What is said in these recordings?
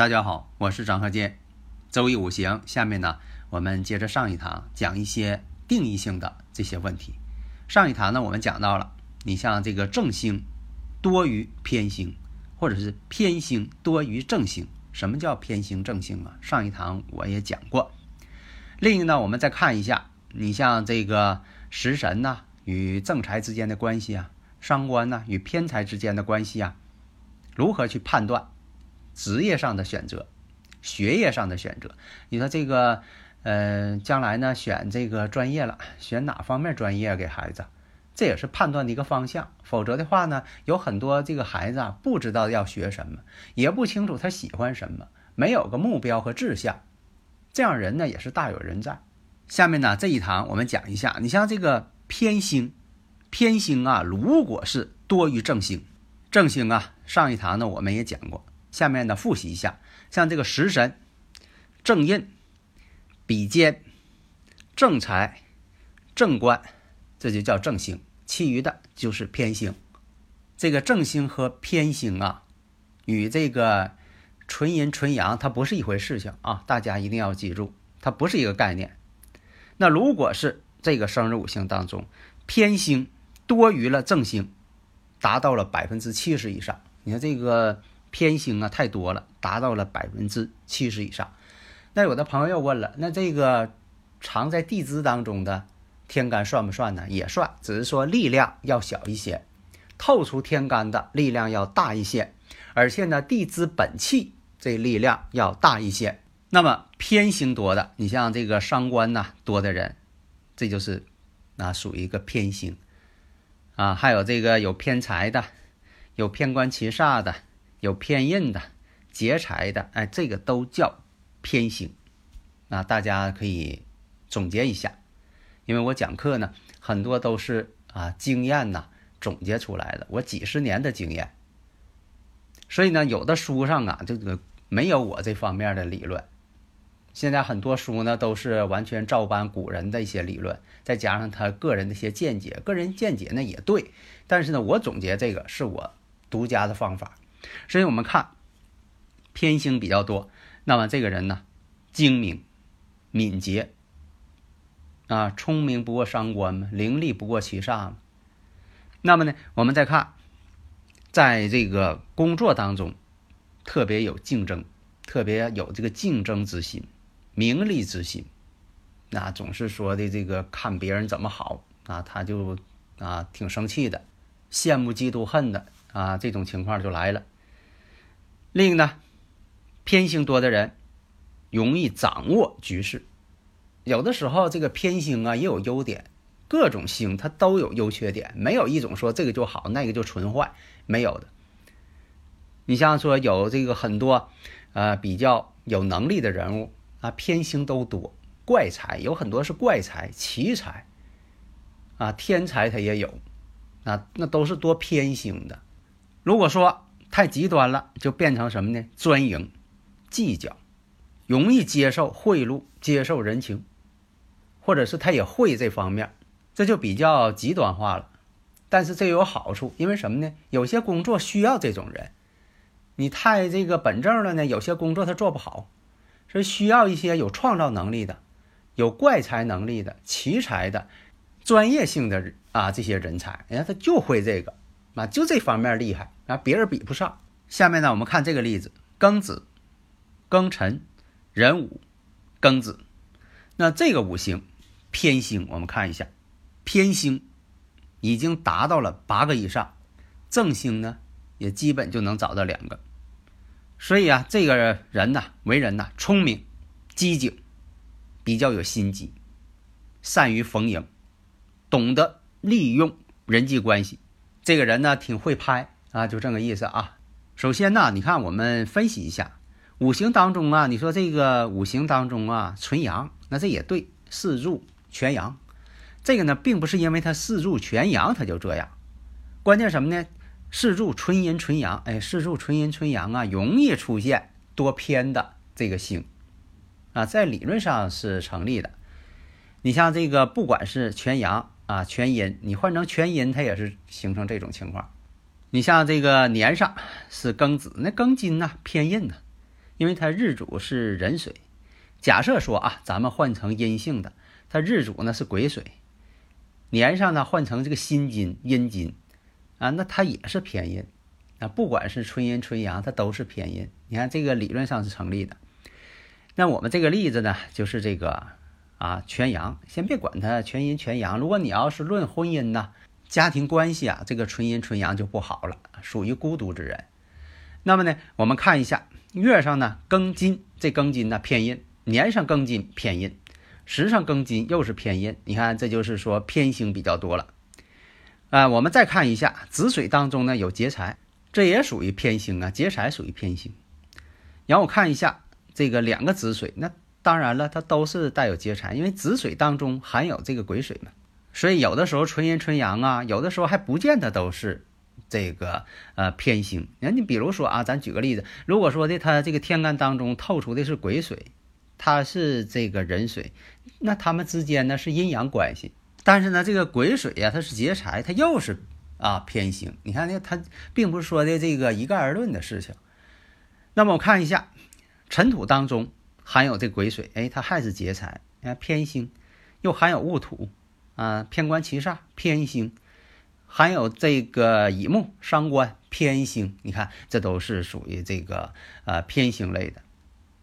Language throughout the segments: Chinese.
大家好，我是张鹤剑。周易五行，下面呢，我们接着上一堂讲一些定义性的这些问题。上一堂呢，我们讲到了，你像这个正星多于偏星，或者是偏星多于正星。什么叫偏星正星啊？上一堂我也讲过。另一个呢，我们再看一下，你像这个食神呢与正财之间的关系啊，伤官呢与偏财之间的关系啊，如何去判断？职业上的选择，学业上的选择，你说这个，呃，将来呢选这个专业了，选哪方面专业给孩子，这也是判断的一个方向。否则的话呢，有很多这个孩子啊，不知道要学什么，也不清楚他喜欢什么，没有个目标和志向，这样人呢也是大有人在。下面呢这一堂我们讲一下，你像这个偏星，偏星啊，如果是多于正星，正星啊，上一堂呢我们也讲过。下面呢，复习一下，像这个食神、正印、比肩、正财、正官，这就叫正星，其余的就是偏星。这个正星和偏星啊，与这个纯阴纯阳它不是一回事情啊，大家一定要记住，它不是一个概念。那如果是这个生日五行当中偏星多于了正星，达到了百分之七十以上，你看这个。偏星啊太多了，达到了百分之七十以上。那有的朋友又问了，那这个藏在地支当中的天干算不算呢？也算，只是说力量要小一些，透出天干的力量要大一些，而且呢地支本气这力量要大一些。那么偏星多的，你像这个伤官呐多的人，这就是啊属于一个偏星啊。还有这个有偏财的，有偏官七煞的。有偏印的、劫财的，哎，这个都叫偏星。那大家可以总结一下，因为我讲课呢，很多都是啊经验呐总结出来的，我几十年的经验。所以呢，有的书上啊，这个没有我这方面的理论。现在很多书呢，都是完全照搬古人的一些理论，再加上他个人的一些见解，个人见解呢也对，但是呢，我总结这个是我独家的方法。所以我们看偏星比较多，那么这个人呢，精明、敏捷啊，聪明不过伤官嘛，伶俐不过七煞嘛。那么呢，我们再看，在这个工作当中，特别有竞争，特别有这个竞争之心、名利之心，那总是说的这个看别人怎么好啊，他就啊挺生气的，羡慕、嫉妒、恨的啊，这种情况就来了。另一呢，偏星多的人容易掌握局势。有的时候，这个偏星啊也有优点，各种星它都有优缺点，没有一种说这个就好，那个就纯坏，没有的。你像说有这个很多呃比较有能力的人物啊，偏星都多，怪才有很多是怪才、奇才啊，天才他也有啊，那都是多偏星的。如果说，太极端了，就变成什么呢？专营、计较，容易接受贿赂、接受人情，或者是他也会这方面，这就比较极端化了。但是这有好处，因为什么呢？有些工作需要这种人。你太这个本正了呢，有些工作他做不好，所以需要一些有创造能力的、有怪才能力的、奇才的、专业性的啊这些人才，人家他就会这个。啊，就这方面厉害啊，别人比不上。下面呢，我们看这个例子：庚子、庚辰、壬午、庚子。那这个五行偏星，我们看一下，偏星已经达到了八个以上，正星呢也基本就能找到两个。所以啊，这个人呐，为人呐，聪明、机警、比较有心机，善于逢迎，懂得利用人际关系。这个人呢，挺会拍啊，就这个意思啊。首先呢，你看我们分析一下五行当中啊，你说这个五行当中啊，纯阳，那这也对，四柱全阳。这个呢，并不是因为他四柱全阳他就这样，关键什么呢？四柱纯阴纯阳，哎，四柱纯阴纯阳啊，容易出现多偏的这个星。啊，在理论上是成立的。你像这个，不管是全阳啊、全阴，你换成全阴，它也是形成这种情况。你像这个年上是庚子，那庚金呢偏印呢，因为它日主是壬水。假设说啊，咱们换成阴性的，它日主呢是癸水，年上呢换成这个辛金阴金啊，那它也是偏印啊。不管是春阴春阳，它都是偏印。你看这个理论上是成立的。那我们这个例子呢，就是这个啊，全阳，先别管它全阴全阳。如果你要是论婚姻呢，家庭关系啊，这个纯阴纯阳就不好了，属于孤独之人。那么呢，我们看一下月上呢，庚金，这庚金呢偏阴；年上庚金偏阴，时上庚金又是偏阴。你看，这就是说偏星比较多了。啊，我们再看一下子水当中呢有劫财，这也属于偏星啊，劫财属于偏星。然后我看一下。这个两个子水，那当然了，它都是带有劫财，因为子水当中含有这个癸水嘛，所以有的时候纯阴纯阳啊，有的时候还不见得都是这个呃偏星。那你比如说啊，咱举个例子，如果说的它这个天干当中透出的是癸水，它是这个壬水，那他们之间呢是阴阳关系，但是呢这个癸水呀，它是劫财，它又是啊偏星。你看呢，它并不是说的这个一概而论的事情。那么我看一下。尘土当中含有这癸水，哎，它还是劫财，你看偏星，又含有戊土，啊，偏官七煞偏星，含有这个乙木伤官偏星，你看这都是属于这个呃偏星类的。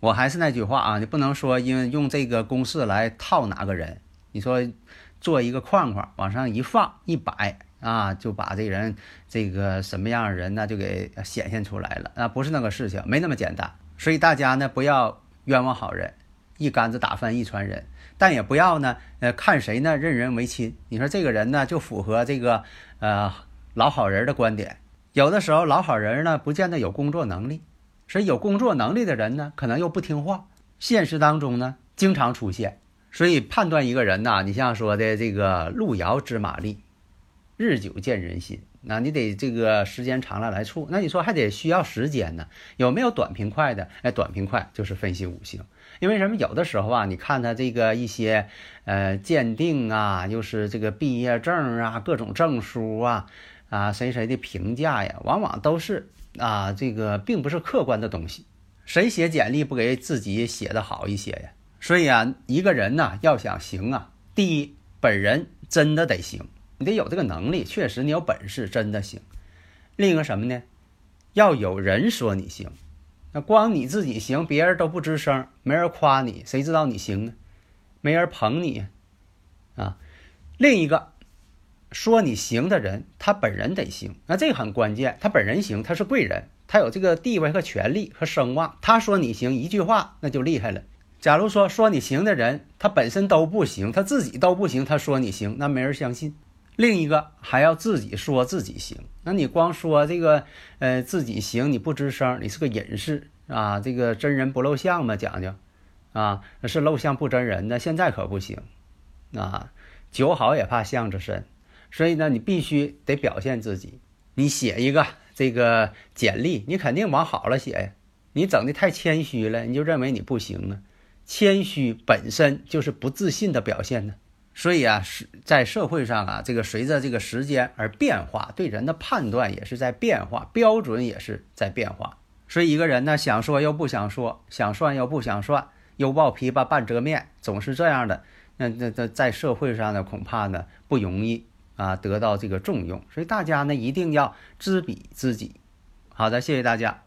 我还是那句话啊，你不能说因为用这个公式来套哪个人，你说做一个框框往上一放一摆啊，就把这人这个什么样的人呢就给显现出来了啊，不是那个事情，没那么简单。所以大家呢不要冤枉好人，一竿子打翻一船人，但也不要呢，呃，看谁呢任人唯亲。你说这个人呢就符合这个呃老好人的观点。有的时候老好人呢不见得有工作能力，所以有工作能力的人呢可能又不听话。现实当中呢经常出现。所以判断一个人呐，你像说的这个路遥知马力，日久见人心。那你得这个时间长了来处，那你说还得需要时间呢？有没有短平快的？哎，短平快就是分析五行，因为什么？有的时候啊，你看他这个一些呃鉴定啊，又是这个毕业证啊，各种证书啊，啊谁谁的评价呀，往往都是啊这个并不是客观的东西。谁写简历不给自己写的好一些呀？所以啊，一个人呢要想行啊，第一本人真的得行。你得有这个能力，确实你有本事，真的行。另一个什么呢？要有人说你行，那光你自己行，别人都不吱声，没人夸你，谁知道你行呢？没人捧你啊。另一个说你行的人，他本人得行，那这个很关键。他本人行，他是贵人，他有这个地位和权利和声望。他说你行，一句话那就厉害了。假如说说你行的人，他本身都不行，他自己都不行，他说你行，那没人相信。另一个还要自己说自己行，那你光说这个，呃，自己行，你不吱声，你是个隐士啊，这个真人不露相嘛，讲究，啊，是露相不真人的，现在可不行，啊，酒好也怕巷子深，所以呢，你必须得表现自己，你写一个这个简历，你肯定往好了写呀，你整的太谦虚了，你就认为你不行呢，谦虚本身就是不自信的表现呢。所以啊，是在社会上啊，这个随着这个时间而变化，对人的判断也是在变化，标准也是在变化。所以一个人呢，想说又不想说，想算又不想算，又抱琵琶半遮面，总是这样的，那那那在社会上呢，恐怕呢不容易啊得到这个重用。所以大家呢一定要知彼知己。好的，谢谢大家。